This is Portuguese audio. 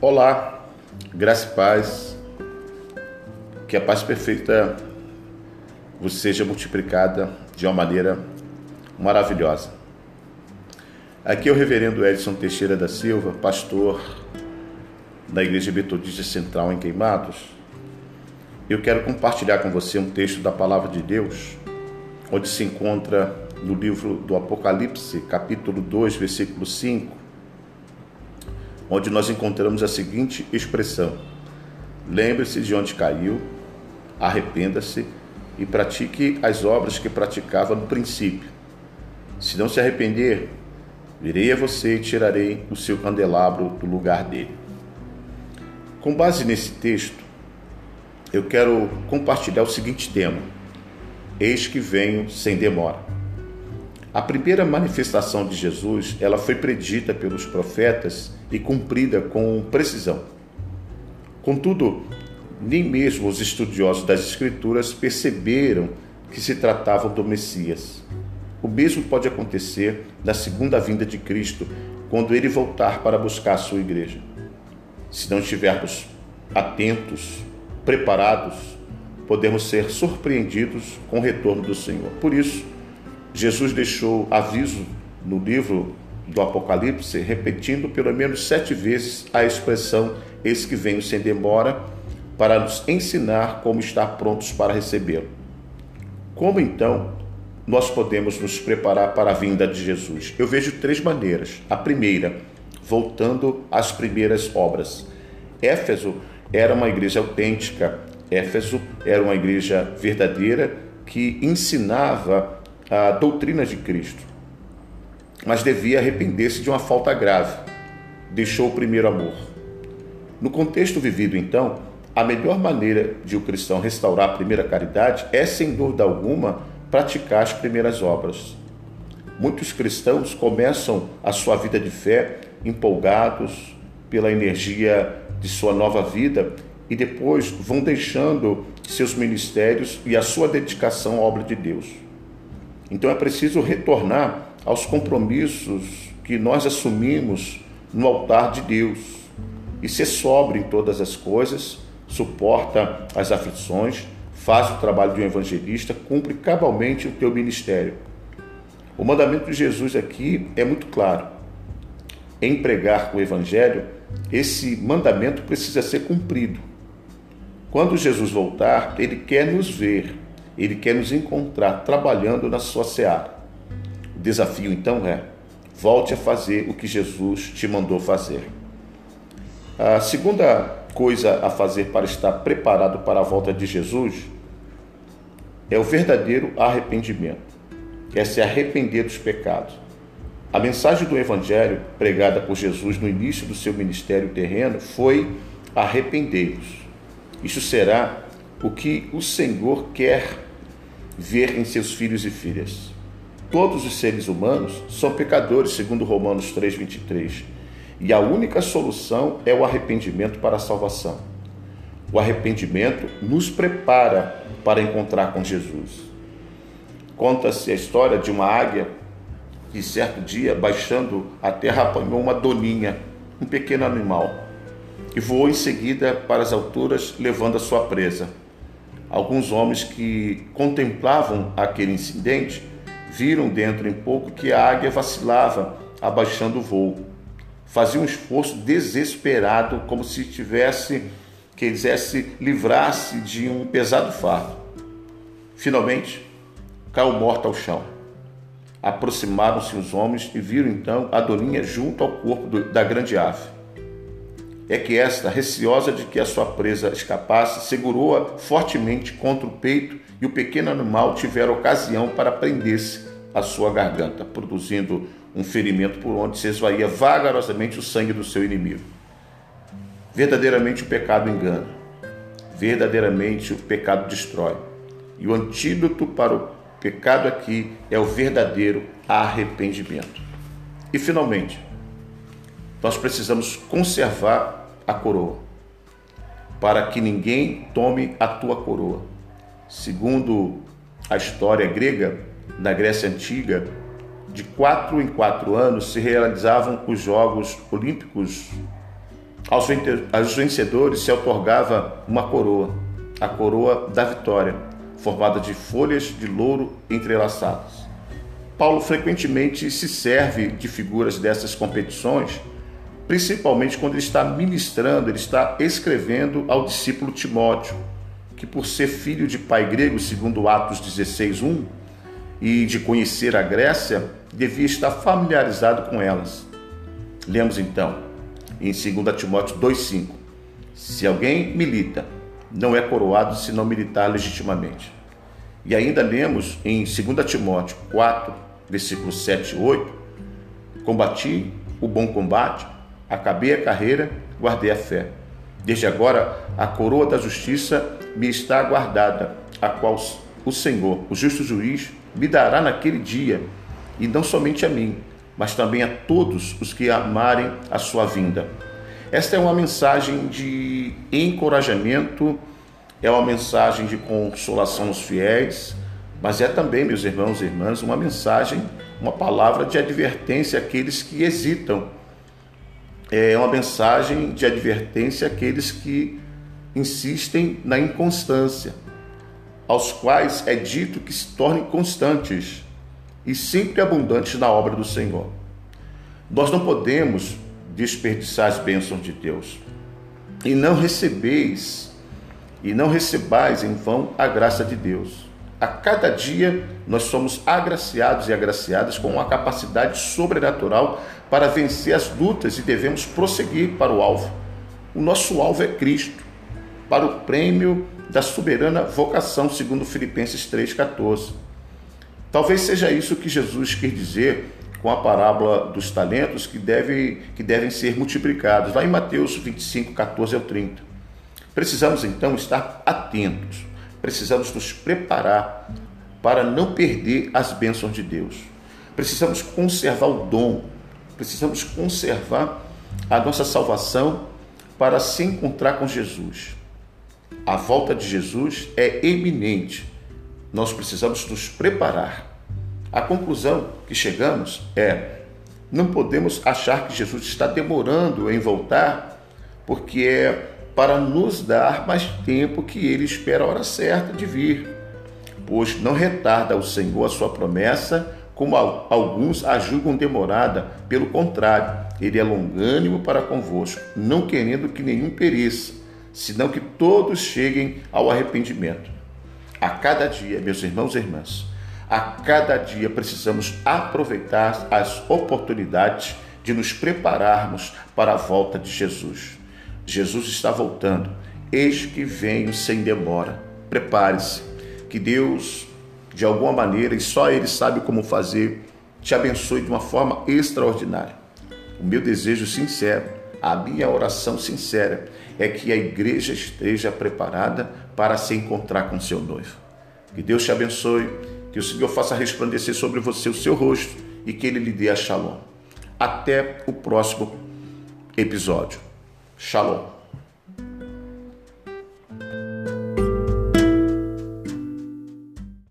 Olá, graça e paz, que a paz perfeita vos seja multiplicada de uma maneira maravilhosa. Aqui é o reverendo Edson Teixeira da Silva, pastor da Igreja Metodista Central em Queimados. Eu quero compartilhar com você um texto da Palavra de Deus, onde se encontra no livro do Apocalipse, capítulo 2, versículo 5, onde nós encontramos a seguinte expressão: Lembre-se de onde caiu, arrependa-se e pratique as obras que praticava no princípio. Se não se arrepender, virei a você e tirarei o seu candelabro do lugar dele. Com base nesse texto, eu quero compartilhar o seguinte tema: Eis que venho sem demora. A primeira manifestação de Jesus, ela foi predita pelos profetas e cumprida com precisão. Contudo, nem mesmo os estudiosos das Escrituras perceberam que se tratava do Messias. O mesmo pode acontecer na segunda vinda de Cristo, quando ele voltar para buscar a sua igreja. Se não estivermos atentos, preparados, podemos ser surpreendidos com o retorno do Senhor. Por isso, Jesus deixou aviso no livro do Apocalipse, repetindo pelo menos sete vezes a expressão Eis que venho sem demora, para nos ensinar como estar prontos para recebê-lo. Como então nós podemos nos preparar para a vinda de Jesus? Eu vejo três maneiras. A primeira, voltando às primeiras obras. Éfeso era uma igreja autêntica, Éfeso era uma igreja verdadeira que ensinava a doutrina de Cristo, mas devia arrepender-se de uma falta grave. Deixou o primeiro amor. No contexto vivido, então, a melhor maneira de o cristão restaurar a primeira caridade é, sem dúvida alguma, praticar as primeiras obras. Muitos cristãos começam a sua vida de fé empolgados pela energia de sua nova vida e depois vão deixando seus ministérios e a sua dedicação à obra de Deus. Então é preciso retornar aos compromissos que nós assumimos no altar de Deus e ser sóbrio em todas as coisas, suporta as aflições, faz o trabalho de um evangelista, cumpre cabalmente o teu ministério. O mandamento de Jesus aqui é muito claro. Em pregar o evangelho, esse mandamento precisa ser cumprido. Quando Jesus voltar, ele quer nos ver, ele quer nos encontrar trabalhando na sua seara. O desafio então é: volte a fazer o que Jesus te mandou fazer. A segunda coisa a fazer para estar preparado para a volta de Jesus é o verdadeiro arrependimento, é se arrepender dos pecados. A mensagem do Evangelho pregada por Jesus no início do seu ministério terreno foi arrependei-vos. Isso será o que o Senhor quer ver em seus filhos e filhas. Todos os seres humanos são pecadores, segundo Romanos 3:23 e a única solução é o arrependimento para a salvação. O arrependimento nos prepara para encontrar com Jesus. Conta-se a história de uma águia que, certo dia, baixando a terra, apanhou uma doninha, um pequeno animal, e voou em seguida para as alturas, levando a sua presa. Alguns homens que contemplavam aquele incidente viram dentro em pouco que a águia vacilava, abaixando o voo fazia um esforço desesperado, como se tivesse, quisesse livrar-se de um pesado fardo. Finalmente, caiu morta ao chão. Aproximaram-se os homens e viram então a doninha junto ao corpo da grande ave. É que esta, receosa de que a sua presa escapasse, segurou-a fortemente contra o peito e o pequeno animal tivera ocasião para prender-se à sua garganta, produzindo um ferimento por onde se esvaía vagarosamente o sangue do seu inimigo. Verdadeiramente o pecado engana, verdadeiramente o pecado destrói. E o antídoto para o pecado aqui é o verdadeiro arrependimento. E finalmente, nós precisamos conservar a coroa, para que ninguém tome a tua coroa. Segundo a história grega, da Grécia Antiga, de quatro em quatro anos se realizavam os Jogos Olímpicos Aos vencedores se otorgava uma coroa, a coroa da vitória, formada de folhas de louro entrelaçadas. Paulo frequentemente se serve de figuras dessas competições, principalmente quando ele está ministrando, ele está escrevendo ao discípulo Timóteo, que por ser filho de pai grego, segundo Atos 16:1, e de conhecer a Grécia, devia estar familiarizado com elas. Lemos então em 2 Timóteo 2,5: Se alguém milita, não é coroado se não militar legitimamente. E ainda lemos em 2 Timóteo 4, versículos 7 e 8: Combati o bom combate, acabei a carreira, guardei a fé. Desde agora a coroa da justiça me está guardada, a qual o Senhor, o justo juiz, me dará naquele dia, e não somente a mim, mas também a todos os que amarem a sua vinda. Esta é uma mensagem de encorajamento, é uma mensagem de consolação aos fiéis, mas é também, meus irmãos e irmãs, uma mensagem, uma palavra de advertência àqueles que hesitam. É uma mensagem de advertência àqueles que insistem na inconstância, aos quais é dito que se tornem constantes e sempre abundantes na obra do Senhor. Nós não podemos desperdiçar as bênçãos de Deus. E não recebeis, e não recebais em vão a graça de Deus. A cada dia nós somos agraciados e agraciadas com uma capacidade sobrenatural para vencer as lutas e devemos prosseguir para o alvo. O nosso alvo é Cristo, para o prêmio da soberana vocação, segundo Filipenses 3,14. Talvez seja isso que Jesus quer dizer com a parábola dos talentos que, deve, que devem ser multiplicados, lá em Mateus 25, 14 ao 30. Precisamos então estar atentos, precisamos nos preparar para não perder as bênçãos de Deus. Precisamos conservar o dom, precisamos conservar a nossa salvação para se encontrar com Jesus. A volta de Jesus é eminente nós precisamos nos preparar. A conclusão que chegamos é: não podemos achar que Jesus está demorando em voltar, porque é para nos dar mais tempo que ele espera a hora certa de vir. Pois não retarda o Senhor a sua promessa, como alguns a julgam demorada, pelo contrário, ele é longânimo para convosco, não querendo que nenhum pereça, senão que todos cheguem ao arrependimento. A cada dia, meus irmãos e irmãs, a cada dia precisamos aproveitar as oportunidades de nos prepararmos para a volta de Jesus. Jesus está voltando. Eis que venho sem demora. Prepare-se, que Deus, de alguma maneira, e só Ele sabe como fazer, te abençoe de uma forma extraordinária. O meu desejo sincero, a minha oração sincera é que a igreja esteja preparada para se encontrar com seu noivo. Que Deus te abençoe, que o Senhor faça resplandecer sobre você o seu rosto e que ele lhe dê a shalom. Até o próximo episódio. Shalom.